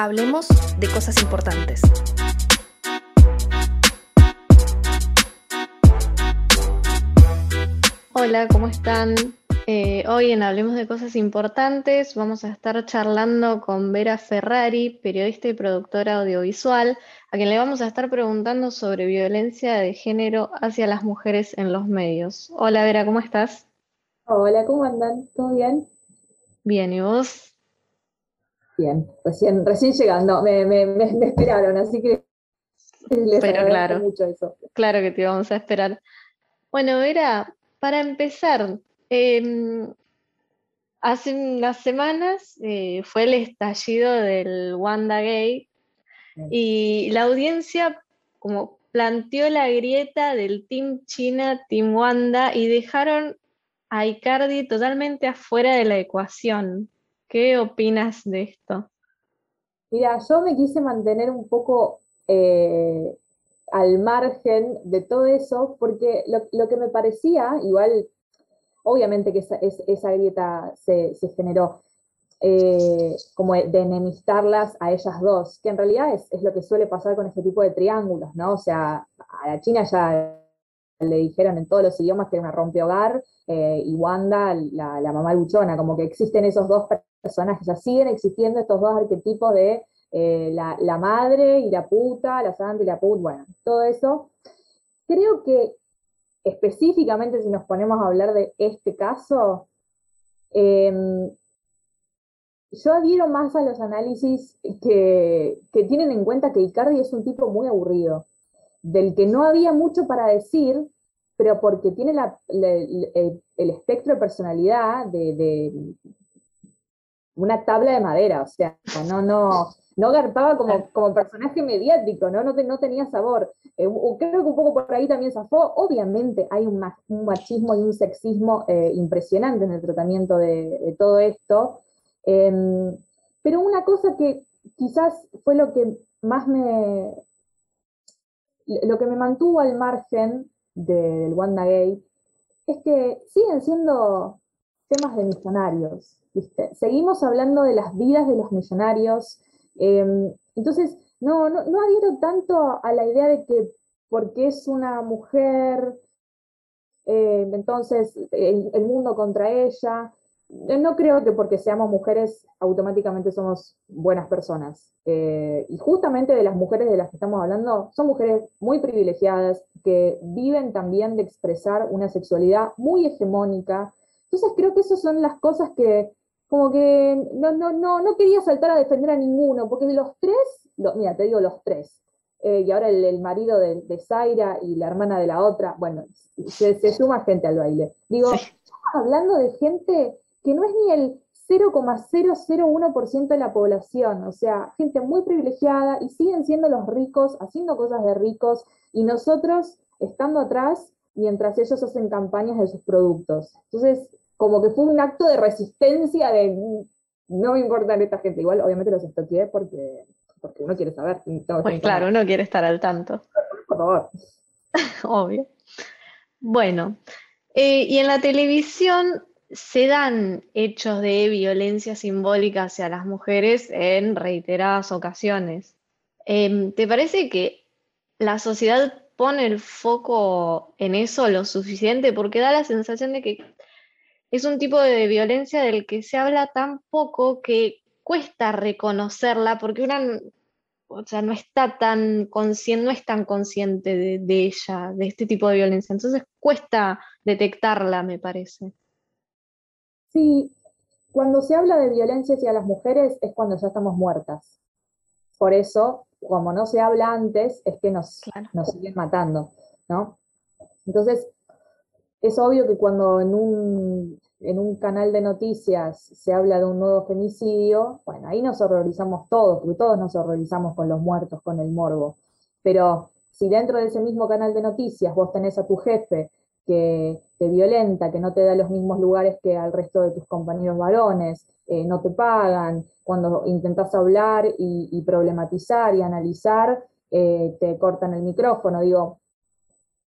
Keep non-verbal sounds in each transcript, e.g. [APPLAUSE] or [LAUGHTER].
Hablemos de cosas importantes. Hola, ¿cómo están? Eh, hoy en Hablemos de Cosas Importantes vamos a estar charlando con Vera Ferrari, periodista y productora audiovisual, a quien le vamos a estar preguntando sobre violencia de género hacia las mujeres en los medios. Hola Vera, ¿cómo estás? Hola, ¿cómo andan? ¿Todo bien? Bien, ¿y vos? Bien, recién, recién llegando, me, esperaron, así que les Pero claro, mucho eso. Claro que te íbamos a esperar. Bueno, Vera, para empezar, em, hace unas semanas eh, fue el estallido del Wanda Gay y la audiencia como planteó la grieta del Team China, Team Wanda y dejaron a Icardi totalmente afuera de la ecuación. ¿Qué opinas de esto? Mira, yo me quise mantener un poco eh, al margen de todo eso, porque lo, que me parecía, igual, obviamente que esa, grieta se, generó eh, como de enemistarlas a ellas dos, que en realidad es, es, lo que suele pasar con este tipo de triángulos, ¿no? O sea, a la China ya le dijeron en todos los idiomas que era una rompehogar, eh, y Wanda, la, la, mamá luchona, como que existen esos dos personajes, ya siguen existiendo estos dos arquetipos de eh, la, madre y la puta, la santa y la puta, bueno, todo eso. Creo que específicamente si nos ponemos a hablar de este caso, em, yo adhiero más a los análisis que, que, tienen en cuenta que Icardi es un tipo muy aburrido, del que no había mucho para decir, pero porque tiene el, espectro de personalidad de, una tabla de madera, o sea, no, no, no garpaba como, como personaje mediático, ¿no? No, no tenía sabor. Eh, creo que un poco por ahí también zafó. Obviamente hay un, machismo y un sexismo eh, impresionante en el tratamiento de, todo esto. Em, pero una cosa que quizás fue lo que más me, lo que me mantuvo al margen del Wanda Gate es que siguen siendo temas de millonarios. Seguimos hablando de las vidas de los millonarios. Em, entonces, no, no, no adhiero tanto a la idea de que porque es una mujer, eh, entonces el, mundo contra ella. No creo que porque seamos mujeres automáticamente somos buenas personas. Eh, y justamente de las mujeres de las que estamos hablando, son mujeres muy privilegiadas que viven también de expresar una sexualidad muy hegemónica. Entonces creo que esas son las cosas que como que no, no, no, no quería saltar a defender a ninguno, porque de los tres, mira, te digo los tres, eh, y ahora el, marido de, Zaira y la hermana de la otra, bueno, se, suma gente al baile. Digo, estamos hablando de gente que no es ni el 0,001% de la población, o sea, gente muy privilegiada y siguen siendo los ricos, haciendo cosas de ricos, y nosotros estando atrás mientras ellos hacen campañas de sus productos. Entonces, como que fue un acto de resistencia de no me importa esta gente. Igual, obviamente los estoqueé porque, porque uno quiere saber. Pues claro, uno quiere estar al tanto. Por favor. [LAUGHS] Obvio. Bueno, eh, y en la televisión se dan hechos de violencia simbólica hacia las mujeres en reiteradas ocasiones. Em, ¿Te parece que la sociedad pone el foco en eso lo suficiente? Porque da la sensación de que es un tipo de violencia del que se habla tan poco que cuesta reconocerla porque una o sea, no está tan consciente, no es tan consciente de, de, ella, de este tipo de violencia. Entonces cuesta detectarla, me parece. Sí, cuando se habla de violencia hacia las mujeres es cuando ya estamos muertas. Por eso, como no se habla antes, es que nos, nos siguen matando, ¿no? Entonces, es obvio que cuando en un, en un canal de noticias se habla de un nuevo femicidio, bueno, ahí nos horrorizamos todos, porque todos nos horrorizamos con los muertos, con el morbo. Pero si dentro de ese mismo canal de noticias vos tenés a tu jefe que te violenta, que no te da los mismos lugares que al resto de tus compañeros varones, eh, no te pagan, cuando intentas hablar y, problematizar y analizar, eh, te cortan el micrófono. Digo,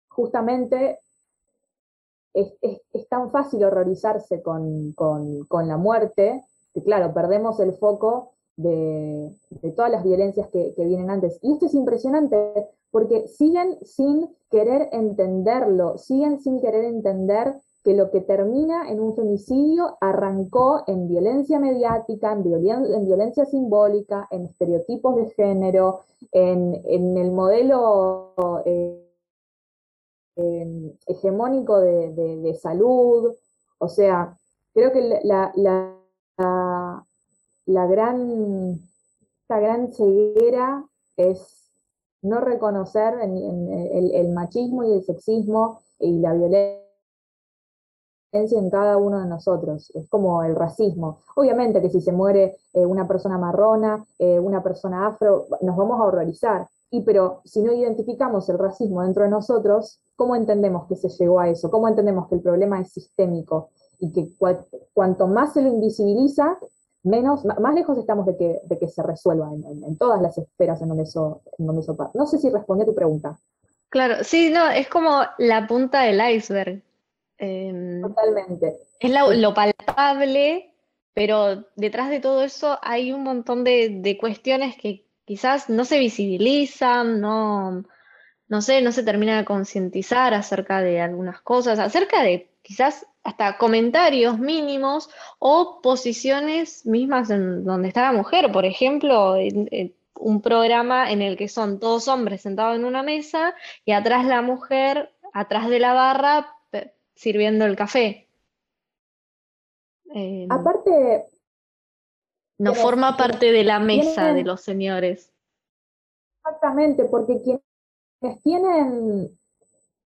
justamente es, tan fácil horrorizarse con, la muerte, que claro, perdemos el foco de, todas las violencias que, vienen antes. Y esto es impresionante porque siguen sin querer entenderlo, siguen sin querer entender que lo que termina en un femicidio arrancó en violencia mediática, en, violencia simbólica, en estereotipos de género, en, el modelo eh, hegemónico de, salud. O sea, creo que la gran, esta gran ceguera es no reconocer el, machismo y el sexismo y la violencia en cada uno de nosotros. Es como el racismo. Obviamente que si se muere eh, una persona marrona, eh, una persona afro, nos vamos a horrorizar. Y pero si no identificamos el racismo dentro de nosotros, ¿cómo entendemos que se llegó a eso? ¿Cómo entendemos que el problema es sistémico? Y que cuanto más se lo invisibiliza, menos, más lejos estamos de que, de que se resuelva en, todas las esferas en donde, eso, en donde eso No sé si respondí a tu pregunta. Claro, sí, no, es como la punta del iceberg. Em, Totalmente. Es lo palpable, pero detrás de todo eso hay un montón de, de, cuestiones que quizás no se visibilizan, no, no sé, no se termina de concientizar acerca de algunas cosas, acerca de quizás hasta comentarios mínimos o posiciones mismas en donde está la mujer. Por ejemplo, un programa en el que son todos hombres sentados en una mesa y atrás la mujer, atrás de la barra, sirviendo el café. Em, Aparte... No forma parte de la mesa de los señores. Exactamente, porque quienes tienen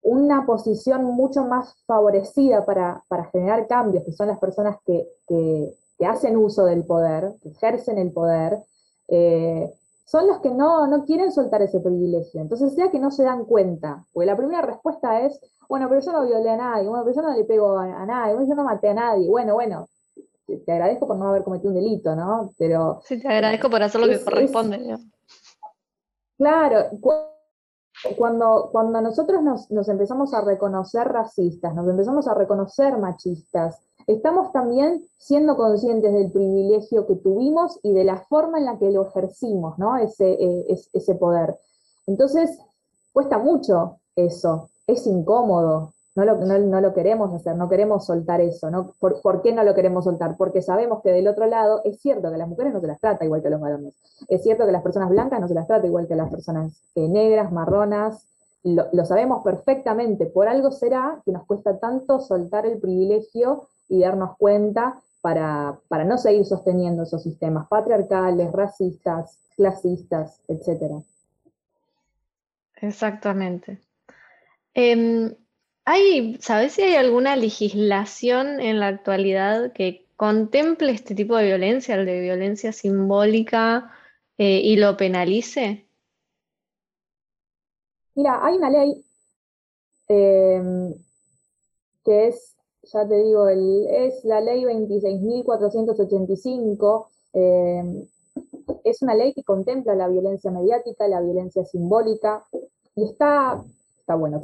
una posición mucho más favorecida para, generar cambios, que son las personas que, hacen uso del poder, que ejercen el poder, eh, son los que no, quieren soltar ese privilegio. Entonces, sea que no se dan cuenta, porque la primera respuesta es, bueno, pero yo no violé a nadie, bueno, pero yo no le pego a, nadie, bueno, yo no maté a nadie, bueno, bueno, te, agradezco por no haber cometido un delito, ¿no? Pero... Sí, te agradezco por hacer lo que corresponde. claro, cuando, cuando nosotros nos, empezamos a reconocer racistas, nos empezamos a reconocer machistas, estamos también siendo conscientes del privilegio que tuvimos y de la forma en la que lo ejercimos, ¿no? Ese, eh, ese poder. Entonces, cuesta mucho eso, es incómodo, no lo, no, lo, queremos hacer, no queremos soltar eso. ¿no? ¿Por, qué no lo queremos soltar? Porque sabemos que del otro lado es cierto que las mujeres no se las trata igual que los varones. Es cierto que las personas blancas no se las trata igual que las personas eh, negras, marronas. Lo, sabemos perfectamente. Por algo será que nos cuesta tanto soltar el privilegio y darnos cuenta para, para no seguir sosteniendo esos sistemas patriarcales, racistas, clasistas, etc. Exactamente. Em, ¿Hay, ¿Sabes si hay alguna legislación en la actualidad que contemple este tipo de violencia, el de violencia simbólica, eh, y lo penalice? Mira, hay una ley em, que es, ya te digo, es la ley 26.485. Em, es una ley que contempla la violencia mediática, la violencia simbólica, y está, está bueno,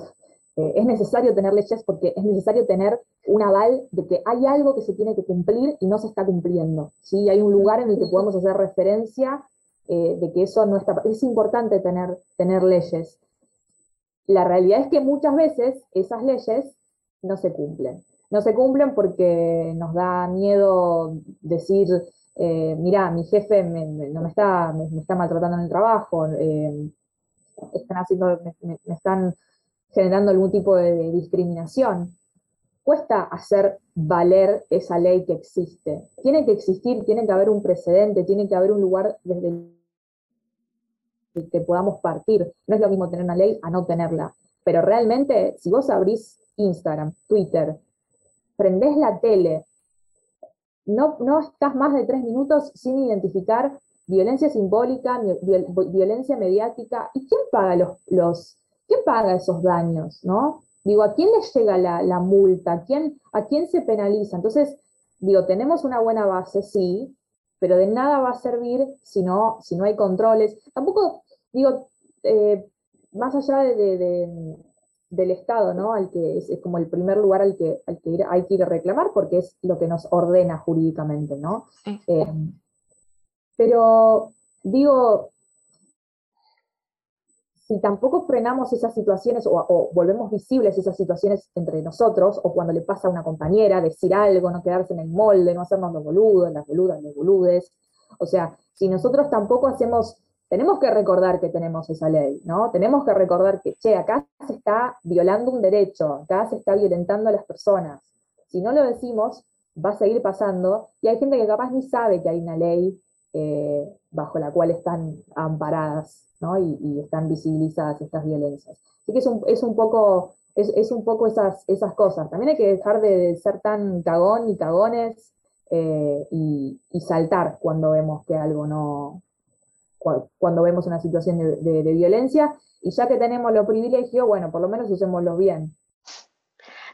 eh, es necesario tener leyes porque es necesario tener un aval de que hay algo que se tiene que cumplir y no se está cumpliendo. ¿sí? Hay un lugar en el que podemos hacer referencia eh, de que eso no está... Es importante tener, tener leyes. La realidad es que muchas veces esas leyes no se cumplen. No se cumplen porque nos da miedo decir, eh, mira, mi jefe no me está, me, está maltratando en el trabajo, están haciendo, me, están generando algún tipo de discriminación. Cuesta hacer valer esa ley que existe. Tiene que existir, tiene que haber un precedente, tiene que haber un lugar desde el que podamos partir. No es lo mismo tener una ley a no tenerla. Pero realmente, si vos abrís Instagram, Twitter, prendés la tele, no, no estás más de tres minutos sin identificar violencia simbólica, violencia mediática. ¿Y quién paga los, los ¿quién paga esos daños? ¿no? Digo, ¿a quién le llega la, multa? ¿A quién, ¿A quién se penaliza? Entonces, digo, tenemos una buena base, sí, pero de nada va a servir si no, si no hay controles. Tampoco, digo, eh, más allá de, del Estado, ¿no? Al que es, como el primer lugar al que, al que hay que ir a reclamar porque es lo que nos ordena jurídicamente, ¿no? Eh, Pero digo, si tampoco frenamos esas situaciones o, volvemos visibles esas situaciones entre nosotros, o cuando le pasa a una compañera, decir algo, no quedarse en el molde, no hacernos los boludos, las boludas, los boludes. O sea, si nosotros tampoco hacemos, tenemos que recordar que tenemos esa ley, ¿no? Tenemos que recordar que, che, acá se está violando un derecho, acá se está violentando a las personas. Si no lo decimos, va a seguir pasando, y hay gente que capaz ni sabe que hay una ley eh, bajo la cual están amparadas y, están visibilizadas estas violencias. Así que es un, es un poco, es, un poco esas, esas cosas. También hay que dejar de ser tan cagón y cagones eh, y, saltar cuando vemos que algo no, cuando vemos una situación de, violencia, y ya que tenemos los privilegios, bueno, por lo menos usémoslos bien.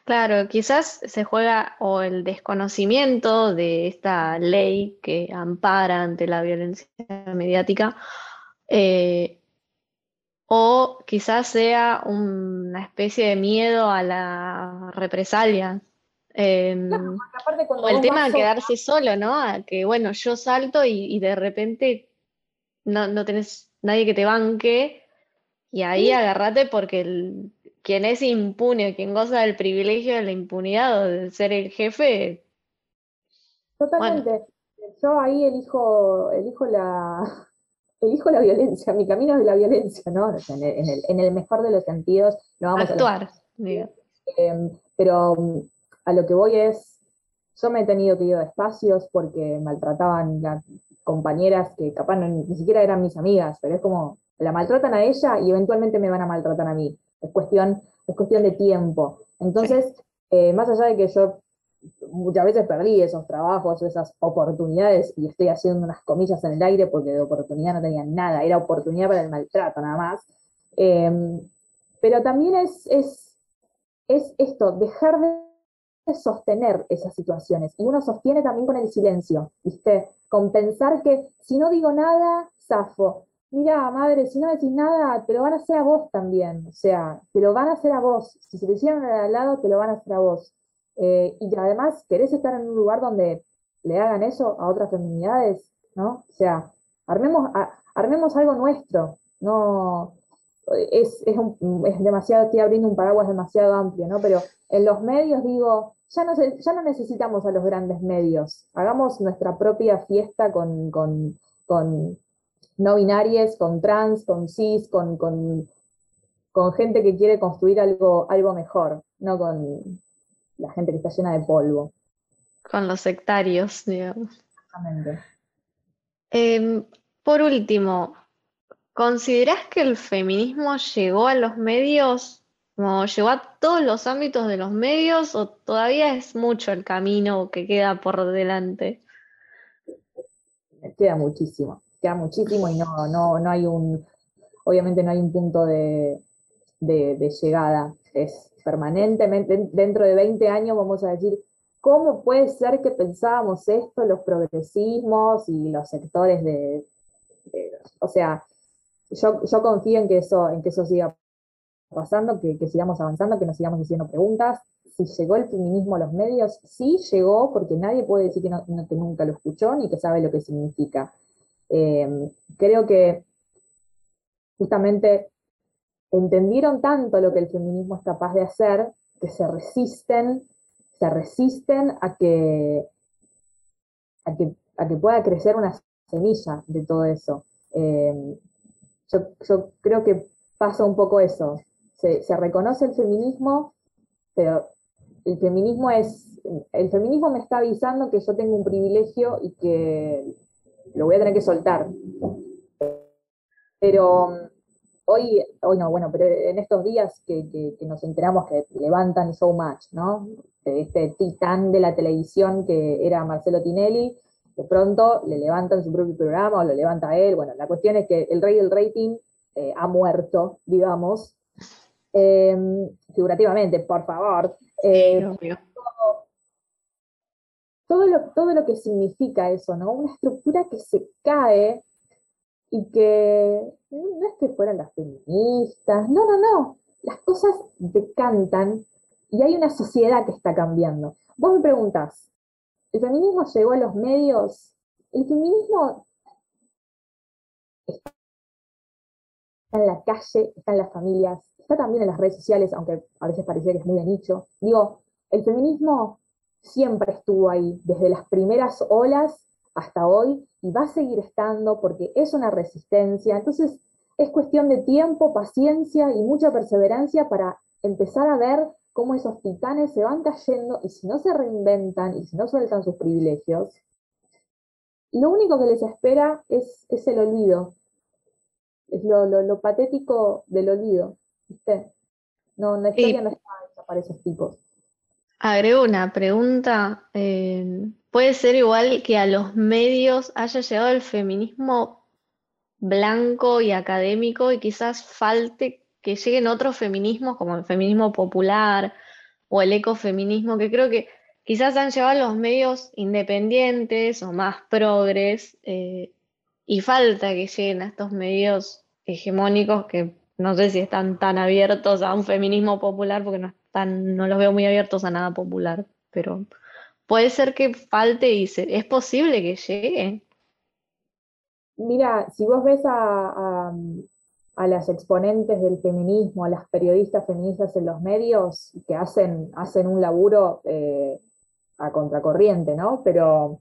Claro, quizás se juega o el desconocimiento de esta ley que ampara ante la violencia mediática, eh, o quizás sea una especie de miedo a la represalia. Em, o el tema de quedarse solo, ¿no? A que bueno, yo salto y, de repente no, no, tenés nadie que te banque y ahí agarrate porque quien es impune, quien goza del privilegio de la impunidad o de ser el jefe. Totalmente. Yo ahí elijo, elijo la, [LAUGHS] elijo la violencia, mi camino es la violencia, ¿no? En el, mejor de los sentidos, no vamos Actuar, a... Em, pero a lo que voy es, yo me he tenido que ir a espacios porque maltrataban a compañeras que capaz ni siquiera eran mis amigas, pero es como, la maltratan a ella y eventualmente me van a maltratar a mí. Es cuestión, es cuestión de tiempo. Entonces, eh, más allá de que yo muchas veces perdí esos trabajos, esas oportunidades, y estoy haciendo unas comillas en el aire porque de oportunidad no tenía nada, era oportunidad para el maltrato nada más. Em, pero también es, es, es esto, dejar de sostener esas situaciones. Y uno sostiene también con el silencio, ¿viste? Con pensar que si no digo nada, zafo. Mira, madre, si no decís nada, te lo van a hacer a vos también. O sea, te lo van a hacer a vos. Si se lo hicieron al lado, te lo van a hacer a vos. Eh, y además querés estar en un lugar donde le hagan eso a otras feminidades, ¿no? O sea, armemos, armemos algo nuestro, no es, es, es, demasiado, estoy abriendo un paraguas demasiado amplio, ¿no? Pero en los medios digo, ya no, ya no necesitamos a los grandes medios, hagamos nuestra propia fiesta con, con, con no binarias, con trans, con cis, con, con, con gente que quiere construir algo, algo mejor, no con, la gente que está llena de polvo. Con los sectarios, digamos. Exactamente. Em, por último, ¿considerás que el feminismo llegó a los medios, como llegó a todos los ámbitos de los medios, o todavía es mucho el camino que queda por delante? Queda muchísimo, queda muchísimo y no, no, no hay un, obviamente no hay un punto de, de llegada. Es, permanentemente, dentro de 20 años vamos a decir, ¿cómo puede ser que pensábamos esto los progresismos y los sectores de... o sea, yo, yo, confío en que, eso, en que eso siga pasando, que, sigamos avanzando, que nos sigamos haciendo preguntas. Si llegó el feminismo a los medios, sí llegó, porque nadie puede decir que, nunca lo escuchó ni que sabe lo que significa. Eh, creo que justamente entendieron tanto lo que el feminismo es capaz de hacer que se resisten, se resisten a que, a que, a que pueda crecer una semilla de todo eso. Eh, yo, creo que pasa un poco eso. Se, se, reconoce el feminismo, pero el feminismo es. El feminismo me está avisando que yo tengo un privilegio y que lo voy a tener que soltar. Pero hoy, hoy no, bueno, pero en estos días que, nos enteramos que levantan so much, ¿no? este titán de la televisión que era Marcelo Tinelli, de pronto le levantan su propio programa o lo levanta él. Bueno, la cuestión es que el rey del rating eh, ha muerto, digamos, em, figurativamente, por favor. Eh, todo, lo, todo lo que significa eso, ¿no? Una estructura que se cae y que no es que fueran las feministas, no, no, no, las cosas decantan y hay una sociedad que está cambiando. Vos me preguntás, ¿el feminismo llegó a los medios? El feminismo está en la calle, está en las familias, está también en las redes sociales, aunque a veces parecía que es muy de nicho. Digo, el feminismo siempre estuvo ahí, desde las primeras olas hasta hoy, y va a seguir estando porque es una resistencia. Entonces, es cuestión de tiempo, paciencia y mucha perseverancia para empezar a ver cómo esos titanes se van cayendo y si no se reinventan y si no sueltan sus privilegios, lo único que les espera es, el olvido. Es lo, patético del olvido. ¿viste? No, la historia no está para esos tipos. Agrego una pregunta. Eh, ¿Puede ser igual que a los medios haya llegado el feminismo blanco y académico y quizás falte que lleguen otros feminismos como el feminismo popular o el ecofeminismo, que creo que quizás han llegado a los medios independientes o más progres eh, y falta que lleguen a estos medios hegemónicos que no sé si están tan abiertos a un feminismo popular porque no, no los veo muy abiertos a nada popular, pero puede ser que falte y es posible que llegue. Mira, si vos ves a, las exponentes del feminismo, a las periodistas feministas en los medios, que hacen, hacen un laburo eh, a contracorriente, ¿no? Pero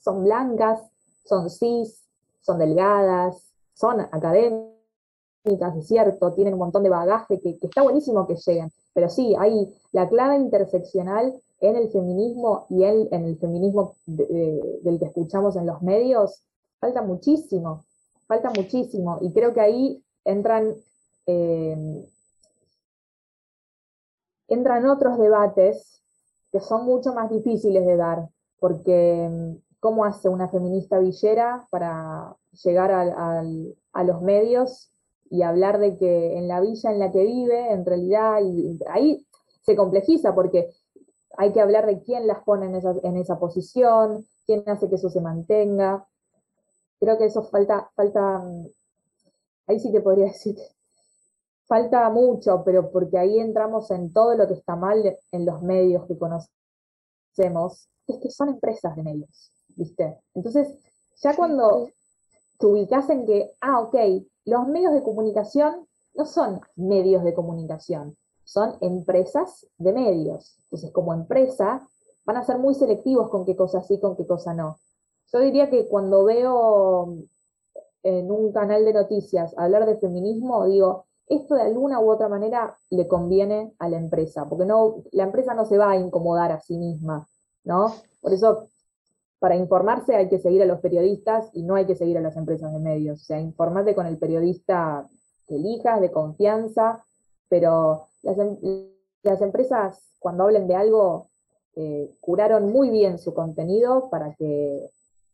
son blancas, son cis, son delgadas, son académicas, es cierto, tienen un montón de bagaje que, está buenísimo que lleguen, pero sí, hay la clave interseccional en el feminismo y en, el feminismo del que escuchamos en los medios falta muchísimo, falta muchísimo. Y creo que ahí entran, eh, entran otros debates que son mucho más difíciles de dar, porque ¿cómo hace una feminista villera para llegar a los medios y hablar de que en la villa en la que vive, en realidad, y ahí se complejiza porque hay que hablar de quién las pone en esa, en esa posición, quién hace que eso se mantenga creo que eso falta, falta, mm, ahí sí te podría [LAUGHS] decir falta mucho, pero porque ahí entramos en todo lo que está mal en los medios que conocemos, es que son empresas de medios, ¿viste? Entonces, ya cuando te ubicas en que, ah, ok, los medios de comunicación no son medios de comunicación, son empresas de medios. Entonces, como empresa, van a ser muy selectivos con qué cosa sí, con qué cosa no. Yo diría que cuando veo en un canal de noticias hablar de feminismo, digo, esto de alguna u otra manera le conviene a la empresa, porque no, la empresa no se va a incomodar a sí misma, ¿no? Por eso, para informarse hay que seguir a los periodistas y no hay que seguir a las empresas de medios. O sea, informarte con el periodista que elijas, de confianza, pero las, em, empresas, cuando hablen de algo, eh, curaron muy bien su contenido para que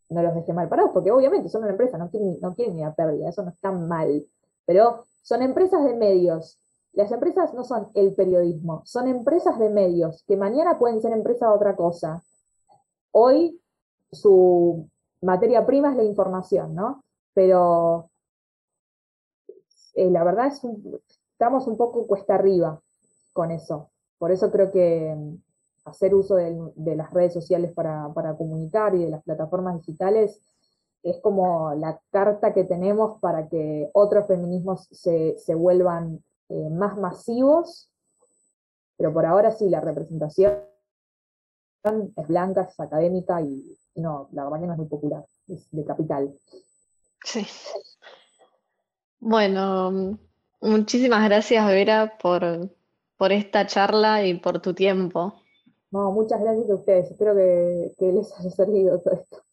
no los deje mal parados, porque obviamente son una empresa, no quieren, ni a pérdida, eso no está mal. Pero son empresas de medios. Las empresas no son el periodismo, son empresas de medios, que mañana pueden ser empresas de otra cosa. Hoy su materia prima es la información, ¿no? Pero eh, la verdad es un, estamos un poco cuesta arriba con eso. Por eso creo que hacer uso de, las redes sociales para, comunicar y de las plataformas digitales es como la carta que tenemos para que otros feminismos se, vuelvan eh, más masivos, pero por ahora sí, la representación es blanca, es académica y, no, la verdad que no es muy popular, es de capital. Sí. Bueno, muchísimas gracias Vera por, por esta charla y por tu tiempo. No, muchas gracias a ustedes. Espero que, que les haya servido todo esto.